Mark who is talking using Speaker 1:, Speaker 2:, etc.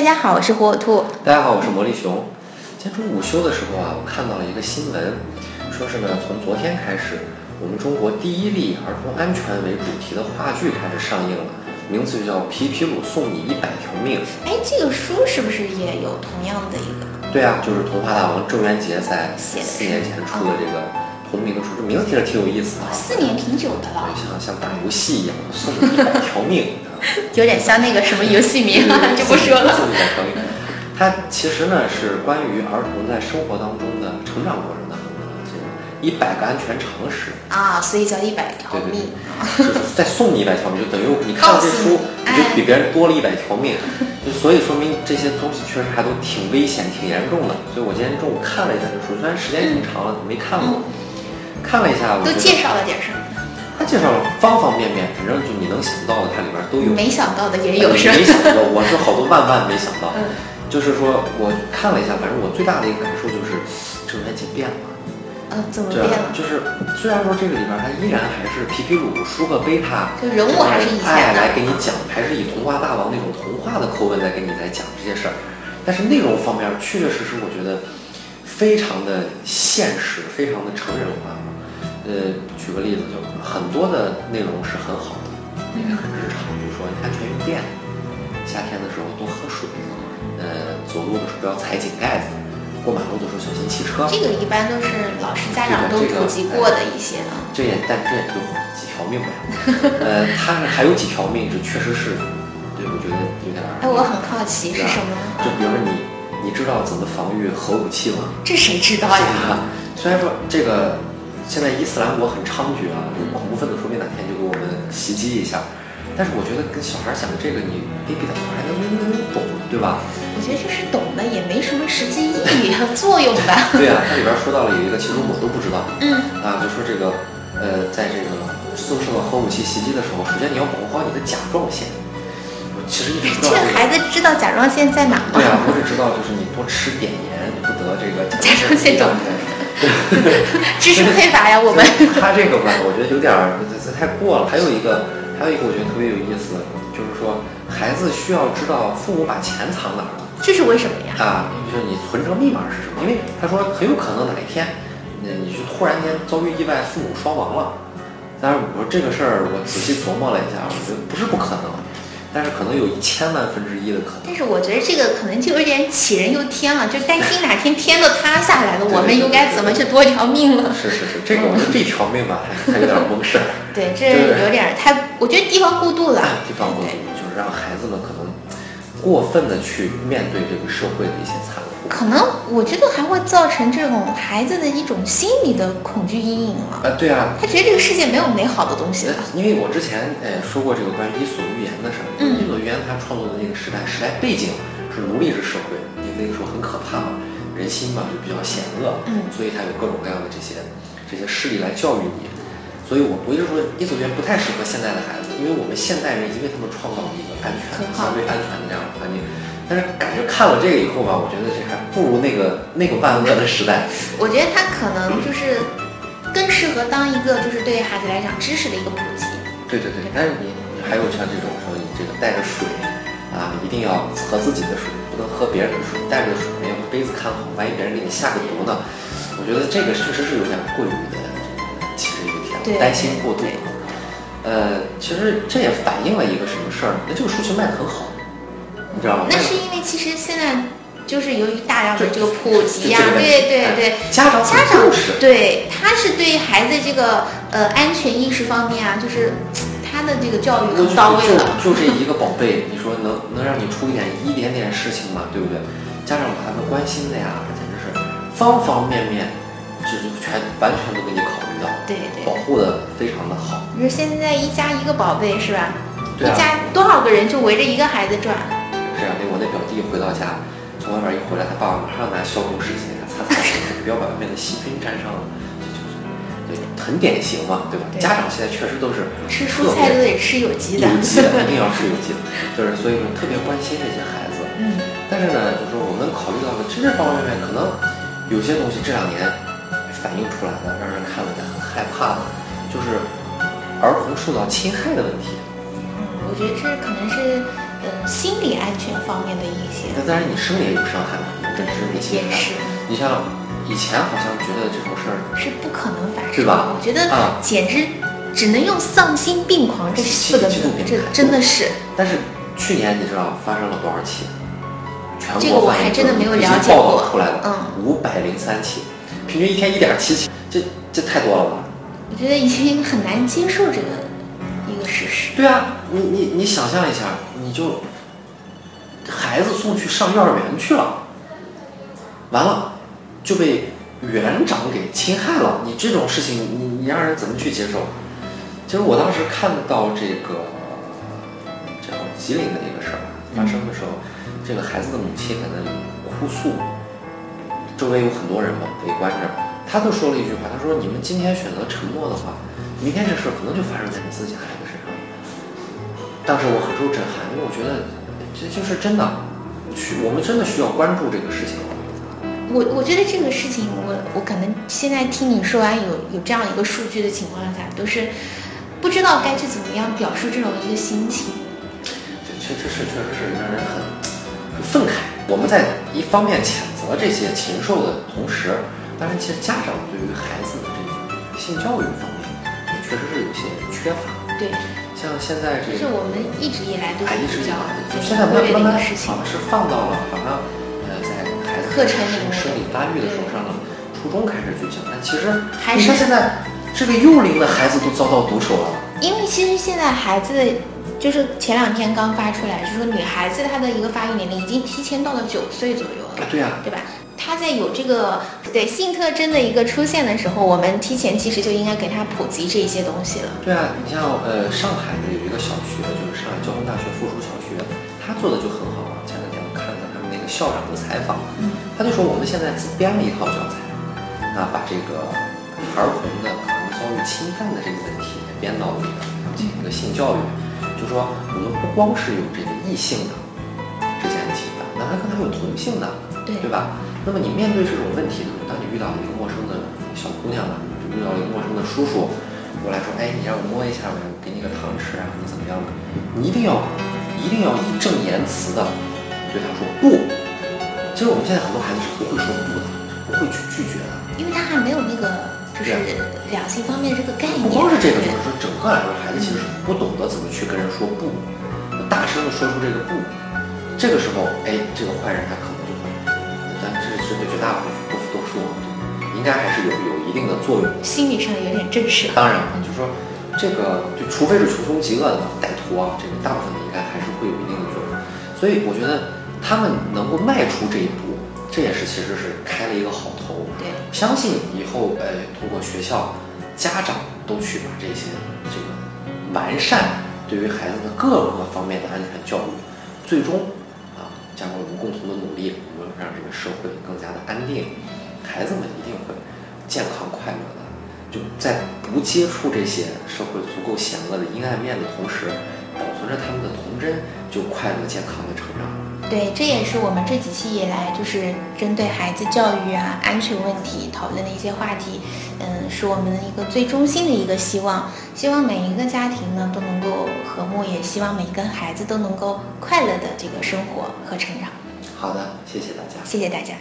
Speaker 1: 大家好，我是火火兔。
Speaker 2: 大家好，我是魔力熊。今天中午午休的时候啊，我看到了一个新闻，说是呢，从昨天开始，我们中国第一例儿童安全为主题的话剧开始上映了，名字就叫《皮皮鲁送你一百条命》。
Speaker 1: 哎，这个书是不是也有同样的一个？
Speaker 2: 对啊，就是童话大王郑渊洁在四年前出的这个同名的书，这名字听着挺有意思的啊。
Speaker 1: 四年挺久的了，
Speaker 2: 像像打游戏一样，送你一百条命。
Speaker 1: 有点像那个什么游戏名，就不说了。
Speaker 2: 送你一百条命。它其实呢是关于儿童在生活当中的成长过程的这个一百个安全常识。
Speaker 1: 啊，所以叫一百条命。
Speaker 2: 就是再送你一百条命，就等于你看了这书，你就比别人多了一百条命。就所以说明这些东西确实还都挺危险、挺严重的。所以我今天中午看了一下这书，虽然时间挺长了，没看过，看了一下。
Speaker 1: 都介绍了点什么？
Speaker 2: 他介绍了方方面面，反正就你能想到的，它里边都有。
Speaker 1: 没想到的也有，是
Speaker 2: 没想到，我是好多万万没想到。就是说，我看了一下，反正我最大的一个感受就是郑渊洁变了。
Speaker 1: 嗯，怎么变了？
Speaker 2: 就是虽然说这个里边它依然还是皮皮鲁、舒克贝塔，
Speaker 1: 就人物还是以前
Speaker 2: 的，来给你讲，还是以童话大王那种童话的口吻在给你在讲这些事儿，但是内容方面确确实实，我觉得非常的现实，非常的成人化。呃，举个例子，就很多的内容是很好的，也很日常，比如说安全用电，夏天的时候多喝水。呃，走路的时候不要踩井盖子，过马路的时候小心汽车。
Speaker 1: 这个一般都是老师家长都普及过的一些
Speaker 2: 啊。这也，但这也就几条命呗。呃，他还有几条命，这确实是，对我觉得有点。
Speaker 1: 哎，我很好奇是什么？
Speaker 2: 就比如说你，你知道怎么防御核武器吗？
Speaker 1: 这谁知道呀？
Speaker 2: 虽然说这个现在伊斯兰国很猖獗啊，就恐怖分子说不定哪天就给我们袭击一下。但是我觉得跟小孩讲这个，你得给他还能能懂，对吧？
Speaker 1: 我觉得就是懂的也没什么实际意义和作用吧。
Speaker 2: 对啊，它里边说到了有一个，其实我都不知道。
Speaker 1: 嗯。
Speaker 2: 啊，就说这个，呃，在这个遭受到核武器袭击的时候，首先你要保护好你的甲状腺。我其实一直不知道。这
Speaker 1: 个孩子知道甲状腺在哪吗？
Speaker 2: 对啊，我只知道就是你多吃碘盐，你不得这个
Speaker 1: 甲状腺肿。知识匮乏呀，我们。
Speaker 2: 他这个吧，我觉得有点这这太过了。还有一个。还有一个我觉得特别有意思，就是说孩子需要知道父母把钱藏哪儿了。
Speaker 1: 这是为什么呀？
Speaker 2: 啊，就是你存折密码是什么？因为他说很有可能哪一天，那你就突然间遭遇意外，父母双亡了。但是我说这个事儿，我仔细琢磨了一下，我觉得不是不可能。但是可能有一千万分之一的可能。
Speaker 1: 但是我觉得这个可能就有点杞人忧天了，就担心哪天天都塌下来了，我们又该怎么去多条命了？
Speaker 2: 是是是，这个我觉得这条命吧，还还有点蒙事儿。
Speaker 1: 对，这有点太，我觉得地方过度了。
Speaker 2: 地方过度，就是让孩子们可能过分的去面对这个社会的一些残酷。
Speaker 1: 可能我觉得还会造成这种孩子的一种心理的恐惧阴影了。
Speaker 2: 啊，对啊，
Speaker 1: 他觉得这个世界没有美好的东西了。
Speaker 2: 因为我之前呃说过这个关于《伊索寓言》的事儿，《伊索寓言》他创作的那个时代，时代背景是奴隶制社会，你那个时候很可怕嘛，人心嘛就比较险恶，
Speaker 1: 嗯，
Speaker 2: 所以他有各种各样的这些这些势力来教育你。所以我我就说，《伊索寓言》不太适合现在的孩子，因为我们现代人已经为他们创造了一个安全、相对安全的这样的环境。但是感觉看了这个以后吧，我觉得这还不如那个那个万恶的时代。
Speaker 1: 我觉得它可能就是更适合当一个就是对于孩子来讲知识的一个普及。
Speaker 2: 对对对，但是你你还有像这种说你这个带着水啊，一定要喝自己的水，不能喝别人的水，带着水要杯子看好，万一别人给你下个毒呢？我觉得这个确实是有点过于的其实有点，担心过度。呃，其实这也反映了一个什么事儿？那这个书其实卖的很好。你知道吗？
Speaker 1: 那是因为其实现在就是由于大量的这个普及呀，对对对，
Speaker 2: 家长
Speaker 1: 家长对他是对孩子这个呃安全意识方面啊，就是 他的这个教育更到位了。
Speaker 2: 就这一个宝贝，你说能能让你出一点一点点事情吗？对不对？家长把他们关心的呀，简直是方方面面，就是全完全都给你考
Speaker 1: 对对，
Speaker 2: 保护的非常的好。
Speaker 1: 你说现在一家一个宝贝是吧？
Speaker 2: 对啊。
Speaker 1: 一家多少个人就围着一个孩子转？
Speaker 2: 是啊，那我那表弟回到家，从外面一回来，他爸爸马上拿消毒湿巾给他擦擦手，不要把外面的细菌沾上了。这就是，对，很典型嘛，对吧？家长现在确实都是
Speaker 1: 吃蔬菜都得吃有机的，
Speaker 2: 有机的一定要吃有机的，就是所以说特别关心这些孩子。
Speaker 1: 嗯。
Speaker 2: 但是呢，就是说我们考虑到的真正方方面面，可能有些东西这两年反映出来的，让人看了也很害怕的，就是儿童受到侵害的问题。
Speaker 1: 嗯，我觉得这可能是。呃心理安全方面的一些。
Speaker 2: 那当然，你生理也有伤害嘛，认知你心
Speaker 1: 也是。
Speaker 2: 你像以前好像觉得这种事儿
Speaker 1: 是不可能发生，
Speaker 2: 对吧？
Speaker 1: 我觉得简直只能用丧心病狂这四个字，这真的是。
Speaker 2: 但是去年你知道发生了多少起？全
Speaker 1: 这个我还真的没有了解
Speaker 2: 过。出来了，
Speaker 1: 嗯，
Speaker 2: 五百零三起，平均一天一点七起，这这太多了吧？
Speaker 1: 我觉得已经很难接受这个一个事实。
Speaker 2: 对啊，你你你想象一下，你就孩子送去上幼儿园去了，完了就被园长给侵害了，你这种事情你你让人怎么去接受？其实我当时看到这个叫吉林的一个事儿发生的时候。这个孩子的母亲在那里哭诉，周围有很多人嘛围观着，他就说了一句话，他说：“你们今天选择沉默的话，明天这事可能就发生在你自己孩子身上。”当时我很受震撼，因为我觉得这就是真的，需我们真的需要关注这个事情。
Speaker 1: 我我觉得这个事情，我我可能现在听你说完有有这样一个数据的情况下，都是不知道该去怎么样表述这种一个心情。
Speaker 2: 这确实是确实是让人很。愤慨，我们在一方面谴责这些禽兽的同时，当然，其实家长对于孩子的这个性教育方面，也确实是有些缺乏。
Speaker 1: 对，
Speaker 2: 像现在这个，
Speaker 1: 是我们一直以来都是
Speaker 2: 比较，
Speaker 1: 就
Speaker 2: 现在慢慢慢慢
Speaker 1: 好
Speaker 2: 像是放到了好像呃在孩子
Speaker 1: 课程里面
Speaker 2: 生理发育的时候上了初中开始去讲，但其实
Speaker 1: 还是
Speaker 2: 现在这个幼龄的孩子都遭到毒手了。
Speaker 1: 因为其实现在孩子。就是前两天刚发出来，就是说女孩子她的一个发育年龄已经提前到了九岁左右了。
Speaker 2: 对呀，
Speaker 1: 对吧？她在有这个对性特征的一个出现的时候，我们提前其实就应该给他普及这些东西了。
Speaker 2: 对啊，你像呃上海的有一个小学，就是上海交通大学附属小学，他做的就很好啊。前两天我看了他们那个校长的采访，他就说我们现在自编了一套教材，啊，把这个儿童的可能遭遇侵犯的这个问题编到里面，进行一个性教育。就说我们不光是有这个异性的之间的侵犯，那还可能还有同性的，
Speaker 1: 对
Speaker 2: 对吧？那么你面对这种问题的时候，当你遇到一个陌生的小姑娘了，遇到一个陌生的叔叔过来说，哎，你让我摸一下，我给你个糖吃啊，你怎么样的？你一定要一定要义正言辞的对他说不。其实我们现在很多孩子是不会说不的，不会去拒绝的，
Speaker 1: 因为他还没有那个。就是两性方面这个概念，
Speaker 2: 不光是这个，就是说整个来说，孩子其实是不懂得怎么去跟人说不，大声的说出这个不，这个时候，哎，这个坏人他可能大多数多说，应该还是有有一定的作用，
Speaker 1: 心理上有点震慑。
Speaker 2: 当然了，就是说这个，就除非是穷凶极恶的歹徒啊，这个大部分的应该还是会有一定的作用。所以我觉得他们能够迈出这一步。这也是其实是开了一个好头，
Speaker 1: 对，
Speaker 2: 相信以后，呃，通过学校、家长都去把这些这个完善对于孩子的各个方面的安全教育，最终让这个社会更加的安定，孩子们一定会健康快乐的。就在不接触这些社会足够险恶的阴暗面的同时，保存着他们的童真，就快乐健康的成长。
Speaker 1: 对，这也是我们这几期以来就是针对孩子教育啊、安全问题讨论的一些话题，嗯，是我们的一个最中心的一个希望。希望每一个家庭呢都能够和睦，也希望每一个孩子都能够快乐的这个生活和成长。
Speaker 2: 好的，谢谢大家。
Speaker 1: 谢谢大家。